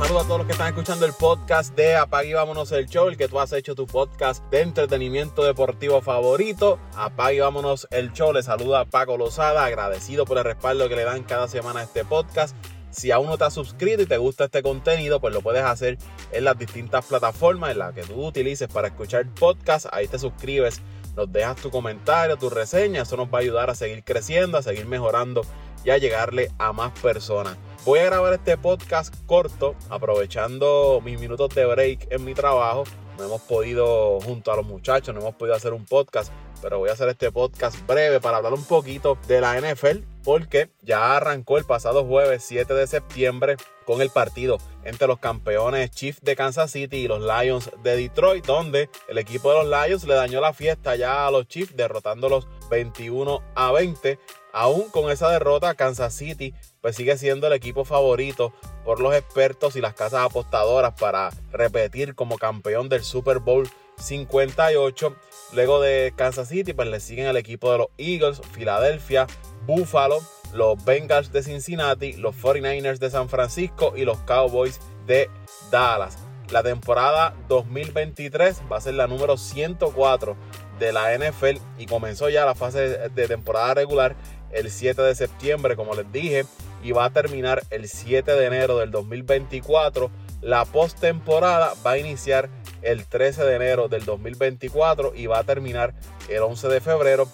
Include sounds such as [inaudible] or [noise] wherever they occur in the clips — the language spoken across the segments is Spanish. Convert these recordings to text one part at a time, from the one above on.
Saludos a todos los que están escuchando el podcast de Apague y Vámonos el Show, el que tú has hecho tu podcast de entretenimiento deportivo favorito. Apague y Vámonos el Show. Le saluda Paco Lozada, agradecido por el respaldo que le dan cada semana a este podcast. Si aún no te has suscrito y te gusta este contenido, pues lo puedes hacer en las distintas plataformas en las que tú utilices para escuchar podcast. Ahí te suscribes, nos dejas tu comentario, tu reseña. Eso nos va a ayudar a seguir creciendo, a seguir mejorando y a llegarle a más personas. Voy a grabar este podcast corto, aprovechando mis minutos de break en mi trabajo. No hemos podido, junto a los muchachos, no hemos podido hacer un podcast, pero voy a hacer este podcast breve para hablar un poquito de la NFL, porque ya arrancó el pasado jueves 7 de septiembre con el partido entre los campeones Chiefs de Kansas City y los Lions de Detroit, donde el equipo de los Lions le dañó la fiesta ya a los Chiefs, derrotándolos 21 a 20. Aún con esa derrota, Kansas City pues sigue siendo el equipo favorito por los expertos y las casas apostadoras para repetir como campeón del Super Bowl 58. Luego de Kansas City, pues le siguen el equipo de los Eagles, Filadelfia, Buffalo, los Bengals de Cincinnati, los 49ers de San Francisco y los Cowboys de Dallas. La temporada 2023 va a ser la número 104 de la NFL y comenzó ya la fase de temporada regular el 7 de septiembre, como les dije, y va a terminar el 7 de enero del 2024. La postemporada va a iniciar el 13 de enero del 2024 y va a terminar el 11 de febrero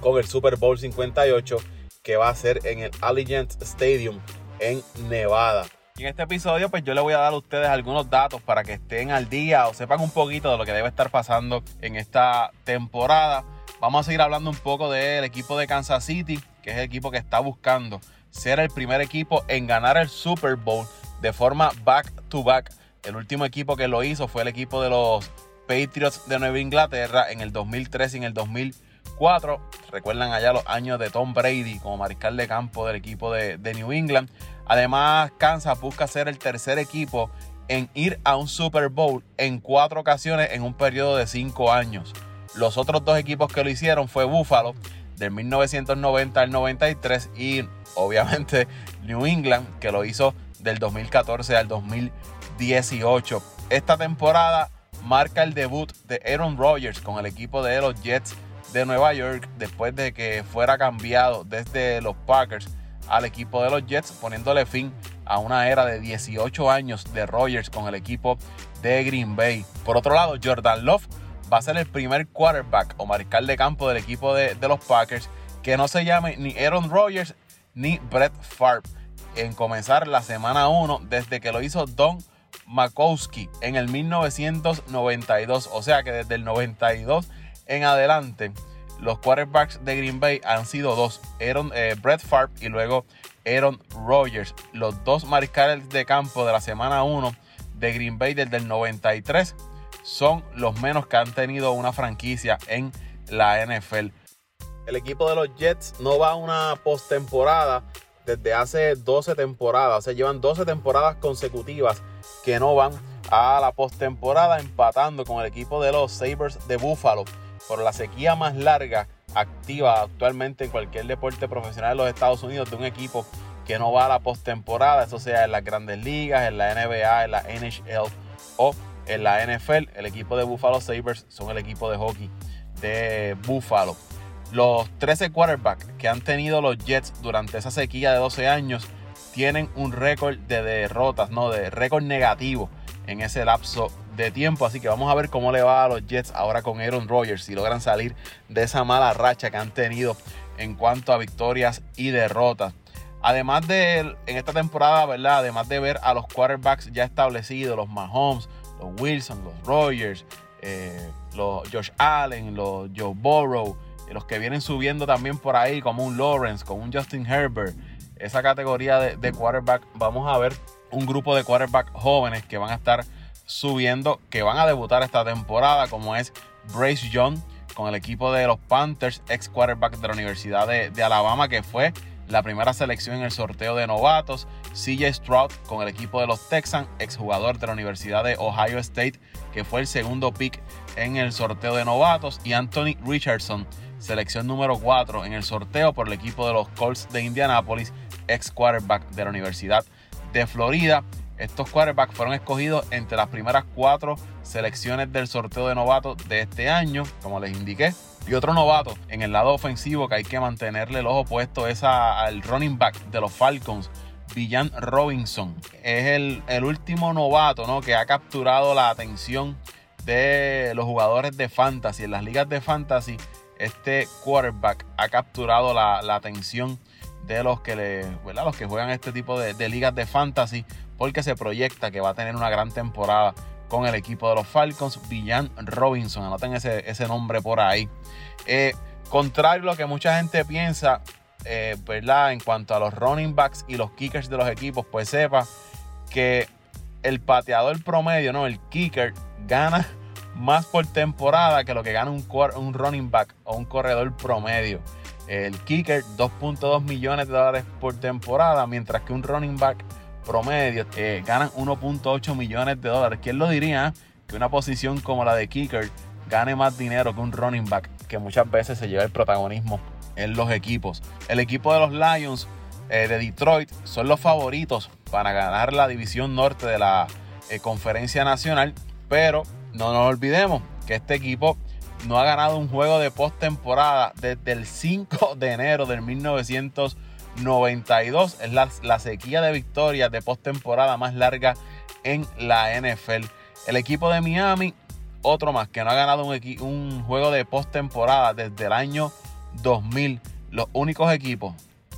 con el Super Bowl 58 que va a ser en el Allegiant Stadium en Nevada. En este episodio pues yo le voy a dar a ustedes algunos datos para que estén al día o sepan un poquito de lo que debe estar pasando en esta temporada. Vamos a seguir hablando un poco del equipo de Kansas City, que es el equipo que está buscando ser el primer equipo en ganar el Super Bowl de forma back to back. El último equipo que lo hizo fue el equipo de los Patriots de Nueva Inglaterra en el 2003 y en el 2004. Recuerdan allá los años de Tom Brady como mariscal de campo del equipo de, New England. Además, Kansas busca ser el tercer equipo en ir a un Super Bowl en cuatro ocasiones en un periodo de cinco años. Los otros dos equipos que lo hicieron fue Buffalo del 1990 al 93 y obviamente [laughs] New England que lo hizo del 2014 al 2018. Esta temporada marca el debut de Aaron Rodgers con el equipo de los Jets de Nueva York después de que fuera cambiado desde los Packers al equipo de los Jets, poniéndole fin a una era de 18 años de Rodgers con el equipo de Green Bay. Por otro lado, Jordan Love va a ser el primer quarterback o mariscal de campo del equipo de, los Packers que no se llame ni Aaron Rodgers ni Brett Favre en comenzar la semana 1 desde que lo hizo Don Makowski en el 1992. O sea que desde el 92 en adelante los quarterbacks de Green Bay han sido dos, Aaron, eh, Brett Favre y luego Aaron Rodgers. Los dos mariscales de campo de la semana 1 de Green Bay desde el 93 son los menos que han tenido una franquicia en la NFL. El equipo de los Jets no va a una postemporada desde hace 12 temporadas. O llevan 12 temporadas consecutivas que no van a la postemporada, empatando con el equipo de los Sabres de Buffalo por la sequía más larga activa actualmente en cualquier deporte profesional de los Estados Unidos de un equipo que no va a la postemporada, eso sea en las grandes ligas, en la NBA, en la NHL o en la NFL. El equipo de Buffalo Sabres son el equipo de hockey de Buffalo. Los 13 quarterbacks que han tenido los Jets durante esa sequía de 12 años tienen un récord de derrotas, no, de récord negativo en ese lapso de tiempo. Así que vamos a ver cómo le va a los Jets ahora con Aaron Rodgers, si logran salir de esa mala racha que han tenido en cuanto a victorias y derrotas. Además de en esta temporada, ¿verdad? Además de ver a los quarterbacks ya establecidos, los Mahomes, los Wilson, los Rogers, eh, los Josh Allen, los Joe Burrow, y los que vienen subiendo también por ahí, como un Lawrence, como un Justin Herbert, esa categoría de, de quarterback, vamos a ver un grupo de quarterback jóvenes que van a estar subiendo, que van a debutar esta temporada, como es Brace Young con el equipo de los Panthers, ex quarterback de la Universidad de, de Alabama, que fue la primera selección en el sorteo de novatos, CJ Stroud con el equipo de los Texans, exjugador de la Universidad de Ohio State, que fue el segundo pick en el sorteo de novatos, y Anthony Richardson, selección número 4 en el sorteo por el equipo de los Colts de Indianapolis, ex quarterback de la Universidad de Florida. Estos quarterbacks fueron escogidos entre las primeras cuatro selecciones del sorteo de novatos de este año, como les indiqué. Y otro novato en el lado ofensivo que hay que mantenerle el ojo puesto es al running back de los Falcons, Villan Robinson. Es el, último novato ¿no? que ha capturado la atención de los jugadores de fantasy. En las ligas de fantasy, este quarterback ha capturado la, atención de los que, le, los que juegan este tipo de ligas de fantasy porque se proyecta que va a tener una gran temporada con el equipo de los Falcons, Villan Robinson. Anoten ese, ese nombre por ahí. Eh, contrario a lo que mucha gente piensa, eh, ¿verdad? En cuanto a los running backs y los kickers de los equipos, pues sepa que el pateador promedio, ¿no? El kicker gana [laughs] más por temporada que lo que gana un, un running back o un corredor promedio. El kicker, 2.2 millones de dólares por temporada, mientras que un running back promedio eh, ganan 1.8 millones de dólares. ¿Quién lo diría? Que una posición como la de kicker gane más dinero que un running back, que muchas veces se lleva el protagonismo en los equipos. El equipo de los Lions eh, de Detroit son los favoritos para ganar la división norte de la eh, conferencia nacional, pero no nos olvidemos que este equipo no ha ganado un juego de postemporada desde el 5 de enero del 1900 92. Es la, sequía de victorias de postemporada más larga en la NFL. El equipo de Miami, otro más que no ha ganado un, juego de postemporada desde el año 2000. Los únicos equipos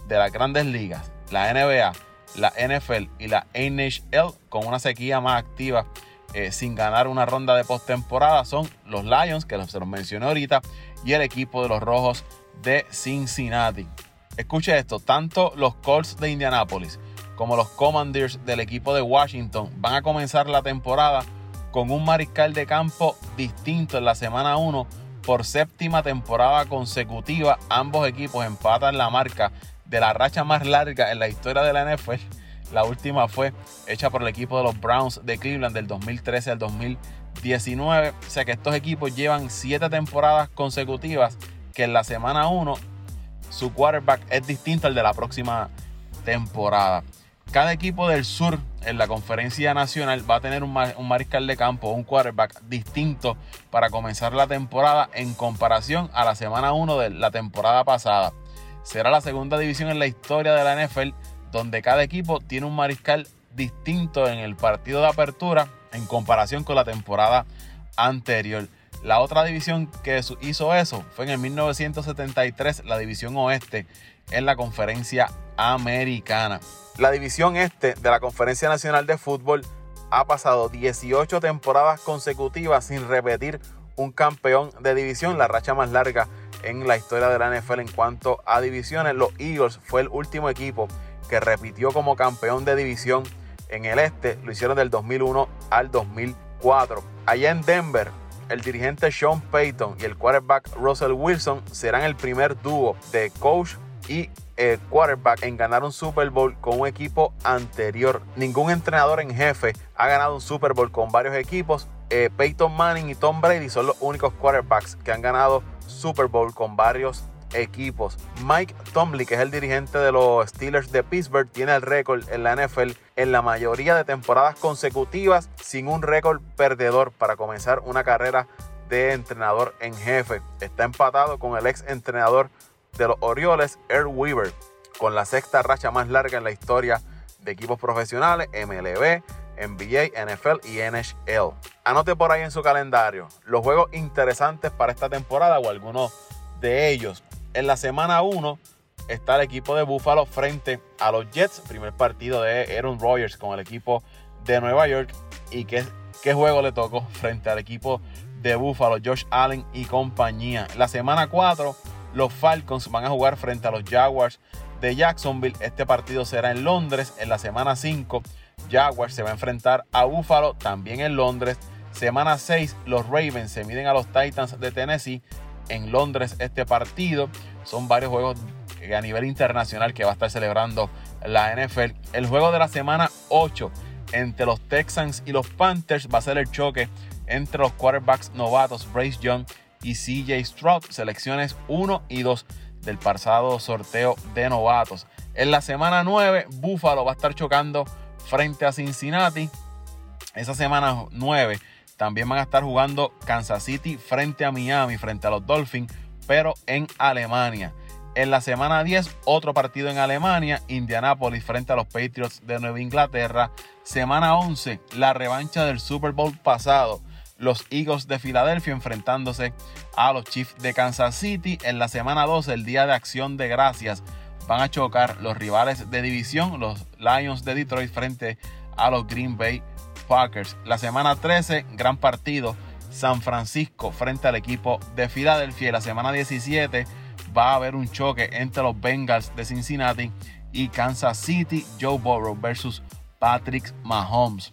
de las grandes ligas, la NBA, la NFL y la NHL, con una sequía más activa eh, sin ganar una ronda de postemporada, son los Lions, que se los mencioné ahorita, y el equipo de los Rojos de Cincinnati. Escuche esto, tanto los Colts de Indianapolis como los Commanders del equipo de Washington van a comenzar la temporada con un mariscal de campo distinto en la semana 1 por séptima temporada consecutiva. Ambos equipos empatan la marca de la racha más larga en la historia de la NFL. La última fue hecha por el equipo de los Browns de Cleveland del 2013 al 2019. O sea que estos equipos llevan siete temporadas consecutivas que en la semana 1 su quarterback es distinto al de la próxima temporada. Cada equipo del sur en la conferencia nacional va a tener un, mariscal de campo, un quarterback distinto para comenzar la temporada en comparación a la semana 1 de la temporada pasada. Será la segunda división en la historia de la NFL donde cada equipo tiene un mariscal distinto en el partido de apertura en comparación con la temporada anterior. La otra división que hizo eso fue en el 1973, la división oeste en la conferencia americana. La división este de la Conferencia Nacional de Fútbol ha pasado 18 temporadas consecutivas sin repetir un campeón de división, la racha más larga en la historia de la NFL en cuanto a divisiones. Los Eagles fue el último equipo que repitió como campeón de división en el este, lo hicieron del 2001 al 2004. Allá en Denver, el dirigente Sean Payton y el quarterback Russell Wilson serán el primer dúo de coach y eh, quarterback en ganar un Super Bowl con un equipo anterior. Ningún entrenador en jefe ha ganado un Super Bowl con varios equipos. Eh, Peyton Manning y Tom Brady son los únicos quarterbacks que han ganado Super Bowl con varios equipos. Mike Tomlin, que es el dirigente de los Steelers de Pittsburgh, tiene el récord en la NFL en la mayoría de temporadas consecutivas sin un récord perdedor para comenzar una carrera de entrenador en jefe. Está empatado con el ex entrenador de los Orioles, Earl Weaver, con la sexta racha más larga en la historia de equipos profesionales, MLB, NBA, NFL y NHL. Anote por ahí en su calendario los juegos interesantes para esta temporada o algunos de ellos. En la semana 1 está el equipo de Buffalo frente a los Jets. Primer partido de Aaron Rodgers con el equipo de Nueva York. ¿Y qué, juego le tocó [laughs] frente al equipo de Buffalo, Josh Allen y compañía? La semana 4, los Falcons van a jugar frente a los Jaguars de Jacksonville. Este partido será en Londres. En la semana 5, Jaguars se va a enfrentar a Buffalo, también en Londres. Semana 6, los Ravens se miden a los Titans de Tennessee en Londres este partido. Son varios juegos a nivel internacional que va a estar celebrando la NFL. El juego de la semana 8 entre los Texans y los Panthers va a ser el choque entre los quarterbacks novatos Bryce Young y CJ Stroud, selecciones 1 y 2 del pasado sorteo de novatos. En la semana 9, Buffalo va a estar chocando frente a Cincinnati. Esa semana 9 también van a estar jugando Kansas City frente a Miami, frente a los Dolphins, pero en Alemania. En la semana 10, otro partido en Alemania, Indianapolis frente a los Patriots de Nueva Inglaterra. Semana 11, la revancha del Super Bowl pasado, los Eagles de Filadelfia enfrentándose a los Chiefs de Kansas City. En la semana 12, el Día de Acción de Gracias, van a chocar los rivales de división, los Lions de Detroit frente a los Green Bay Packers. La semana 13, gran partido, San Francisco frente al equipo de Filadelfia. La semana 17, va a haber un choque entre los Bengals de Cincinnati y Kansas City, Joe Burrow versus Patrick Mahomes.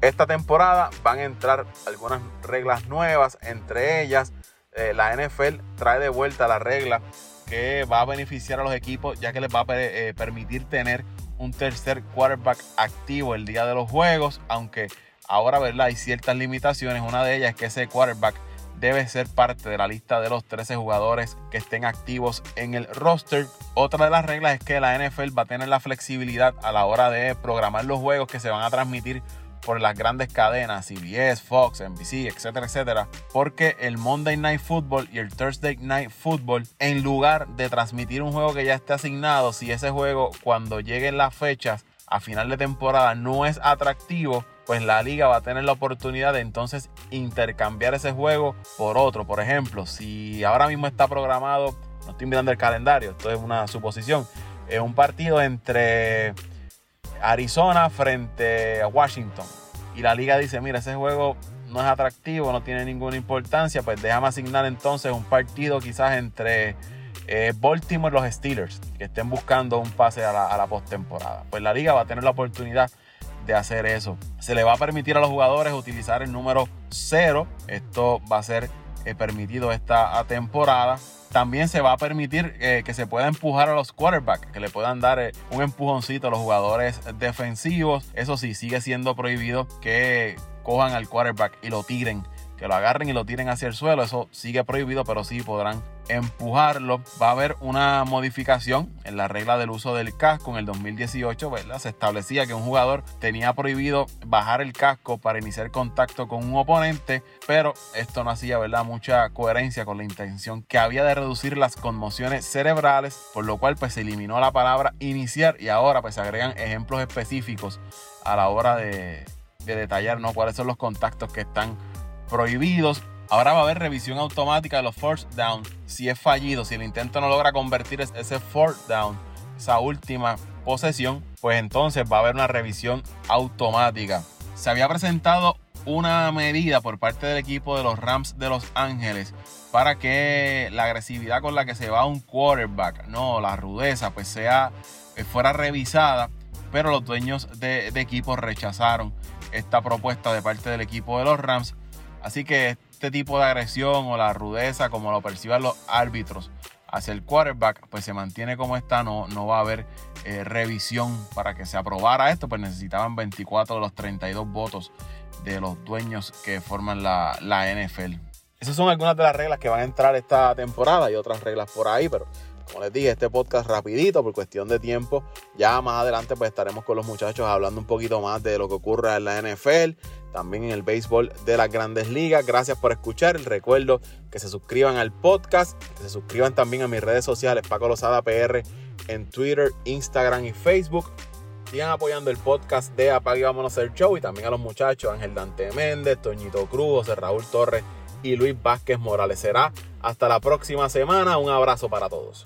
Esta temporada van a entrar algunas reglas nuevas, entre ellas eh, la NFL trae de vuelta la regla que va a beneficiar a los equipos ya que les va a eh, permitir tener un tercer quarterback activo el día de los juegos, aunque ahora ¿verdad? hay ciertas limitaciones, una de ellas es que ese quarterback debe ser parte de la lista de los 13 jugadores que estén activos en el roster. Otra de las reglas es que la NFL va a tener la flexibilidad a la hora de programar los juegos que se van a transmitir por las grandes cadenas CBS, Fox, NBC, etcétera, etcétera, porque el Monday Night Football y el Thursday Night Football, en lugar de transmitir un juego que ya esté asignado, si ese juego cuando lleguen las fechas a final de temporada no es atractivo, pues la liga va a tener la oportunidad de entonces intercambiar ese juego por otro. Por ejemplo, si ahora mismo está programado, no estoy mirando el calendario, esto es una suposición, es un partido entre Arizona frente a Washington. Y la liga dice, mira, ese juego no es atractivo, no tiene ninguna importancia, pues déjame asignar entonces un partido quizás entre eh, Baltimore y los Steelers, que estén buscando un pase a la, postemporada. Pues la liga va a tener la oportunidad de hacer eso. Se le va a permitir a los jugadores utilizar el número 0. Esto va a ser eh, permitido esta temporada. También se va a permitir eh, que se pueda empujar a los quarterbacks, que le puedan dar eh, un empujoncito a los jugadores defensivos. Eso sí, sigue siendo prohibido que cojan al quarterback y lo tiren que lo agarren y lo tiren hacia el suelo. Eso sigue prohibido, pero sí podrán empujarlo. Va a haber una modificación en la regla del uso del casco. En el 2018 ¿verdad? se establecía que un jugador tenía prohibido bajar el casco para iniciar contacto con un oponente, pero esto no hacía ¿verdad? mucha coherencia con la intención que había de reducir las conmociones cerebrales, por lo cual pues, se eliminó la palabra iniciar y ahora pues, se agregan ejemplos específicos a la hora de, de detallar ¿no? cuáles son los contactos que están prohibidos. Ahora va a haber revisión automática de los force down. Si es fallido, si el intento no logra convertir ese fourth down, esa última posesión, pues entonces va a haber una revisión automática. Se había presentado una medida por parte del equipo de los Rams de Los Ángeles para que la agresividad con la que se va un quarterback, no, la rudeza, pues sea, eh, fuera revisada, pero los dueños de, de equipo rechazaron esta propuesta de parte del equipo de los Rams Así que este tipo de agresión o la rudeza, como lo perciban los árbitros hacia el quarterback, pues se mantiene como está, no, no va a haber eh, revisión para que se aprobara esto, pues necesitaban 24 de los 32 votos de los dueños que forman la, la NFL. Esas son algunas de las reglas que van a entrar esta temporada y otras reglas por ahí, pero como les dije, este podcast rapidito por cuestión de tiempo. Ya más adelante pues estaremos con los muchachos hablando un poquito más de lo que ocurre en la NFL, también en el béisbol de las grandes ligas. Gracias por escuchar. Recuerdo que se suscriban al podcast, que se suscriban también a mis redes sociales, Paco Lozada PR en Twitter, Instagram y Facebook. Sigan apoyando el podcast de Apague Vámonos el Show y también a los muchachos Ángel Dante Méndez, Toñito Cruz, José Raúl Torres y Luis Vázquez Morales. Será hasta la próxima semana. Un abrazo para todos.